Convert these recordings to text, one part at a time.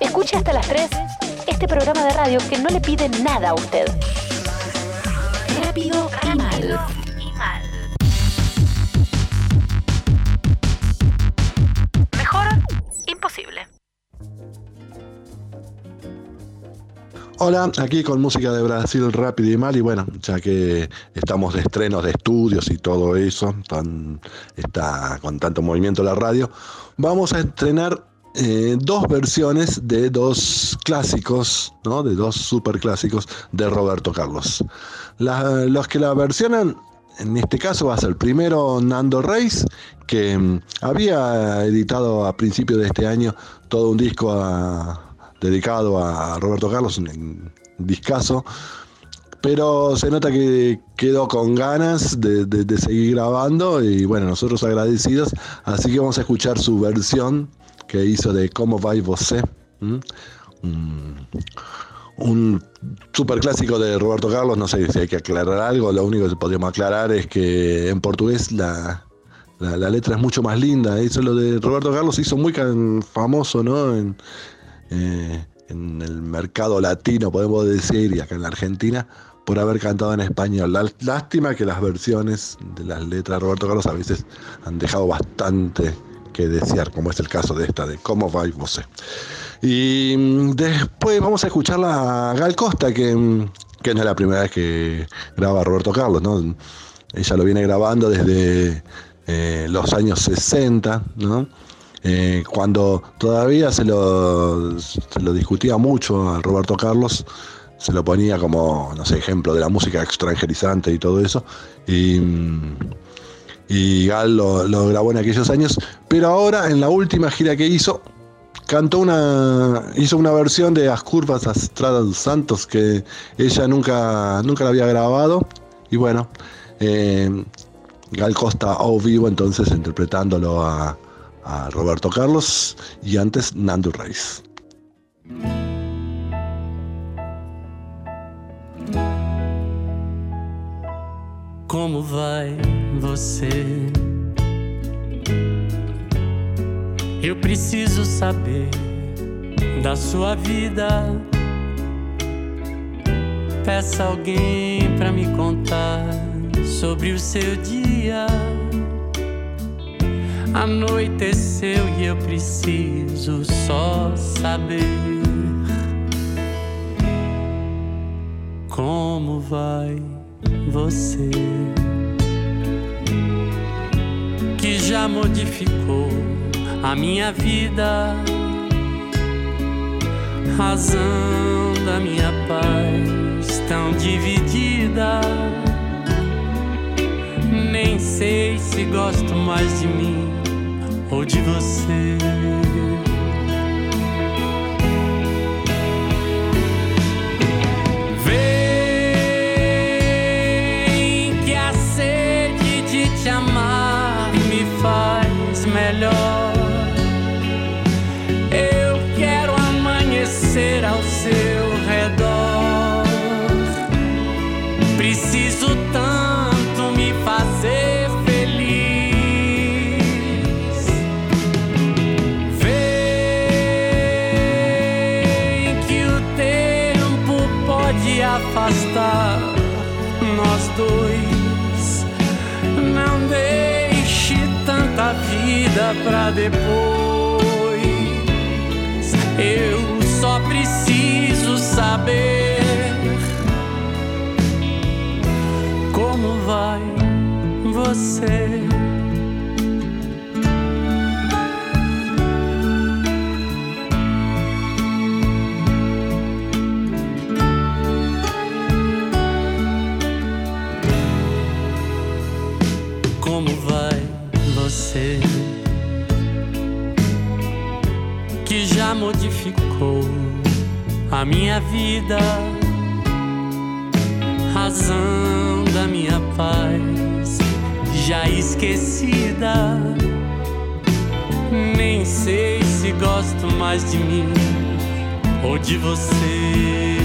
Escuche hasta las 3 este programa de radio que no le pide nada a usted. Rápido y mal. Mejor imposible. Hola, aquí con música de Brasil rápido y mal y bueno, ya que estamos de estrenos de estudios y todo eso, tan, está con tanto movimiento la radio, vamos a estrenar eh, dos versiones de dos clásicos, ¿no? de dos super clásicos de Roberto Carlos. los que la versionan, en este caso va a ser primero Nando Reis, que mm, había editado a principios de este año todo un disco a dedicado a Roberto Carlos, un discazo. Pero se nota que quedó con ganas de, seguir grabando y bueno, nosotros agradecidos. Así que vamos a escuchar su versión que hizo de Cómo va y você. Un, super clásico de Roberto Carlos, no sé si hay que aclarar algo, lo único que podríamos aclarar es que en portugués la, la, letra es mucho más linda. Eso lo de Roberto Carlos hizo muy famoso, ¿no? En, eh, en el mercado latino, podemos decir, y acá en la Argentina, por haber cantado en español. lástima que las versiones de las letras de Roberto Carlos a veces han dejado bastante que desear, como es el caso de esta, de Cómo va vos. Y mm, después vamos a escuchar a Gal Costa, que, mm, que no es la primera vez que graba Roberto Carlos, ¿no? Ella lo viene grabando desde eh, los años 60, ¿no? Eh, cuando todavía se lo, se lo discutía mucho a Roberto Carlos, se lo ponía como, no sé, ejemplo de la música extranjerizante y todo eso. Y, y Gal lo, grabó en aquellos años. Pero ahora, en la última gira que hizo, cantó una. hizo una versión de As Curvas Astradas Santos que ella nunca, nunca la había grabado. Y bueno, eh, Gal Costa o vivo entonces interpretándolo a, Roberto Carlos e antes Nando Reis. Como vai você? Eu preciso saber da sua vida. Peça alguém para me contar sobre o seu dia. Anoiteceu e eu preciso só saber como vai você já modificou a minha vida, razão da minha paz tão dividida. Nem sei se gosto mais de mim ou de você. Melhor. Eu quero amanhecer ao seu redor. Preciso tanto me fazer. afastar nós dois. Vida pra depois. Eu só preciso saber como vai você. Modificou a minha vida, razão da minha paz já esquecida. Nem sei se gosto mais de mim ou de você.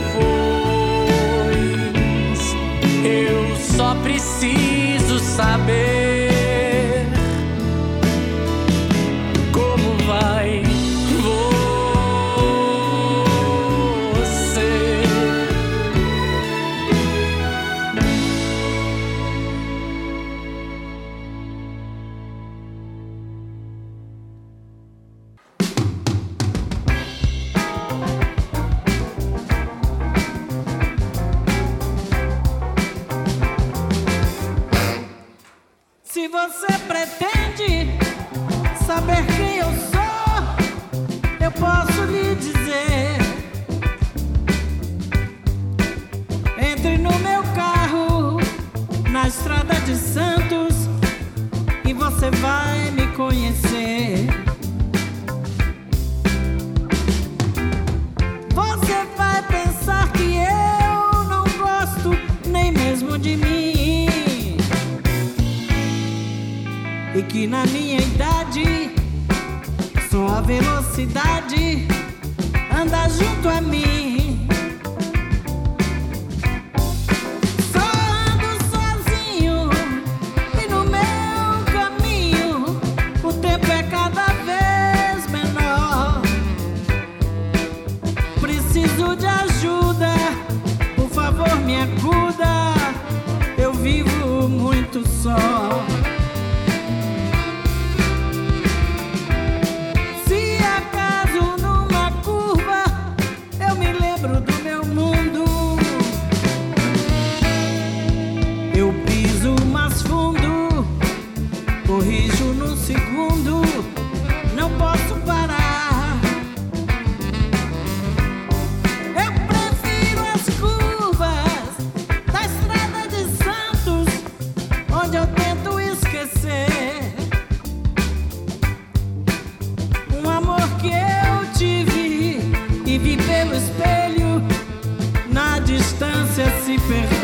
depois. Eu só preciso saber. de Santos e você vai me conhecer. Você vai pensar que eu não gosto nem mesmo de mim. E que na minha idade só a velocidade anda junto a mim. to song.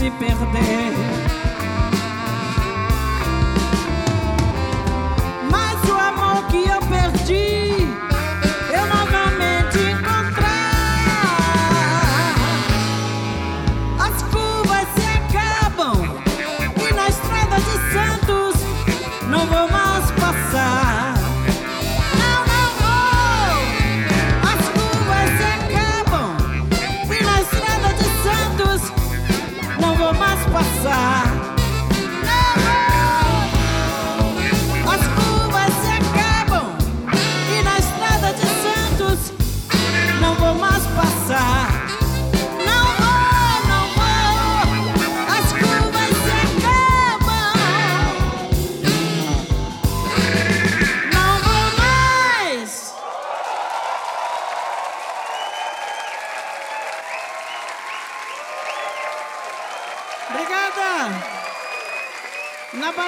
se perder. Mas o amor que eu perdi, eu novamente encontrar. As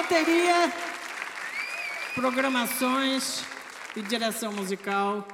bateria, programações e direção musical.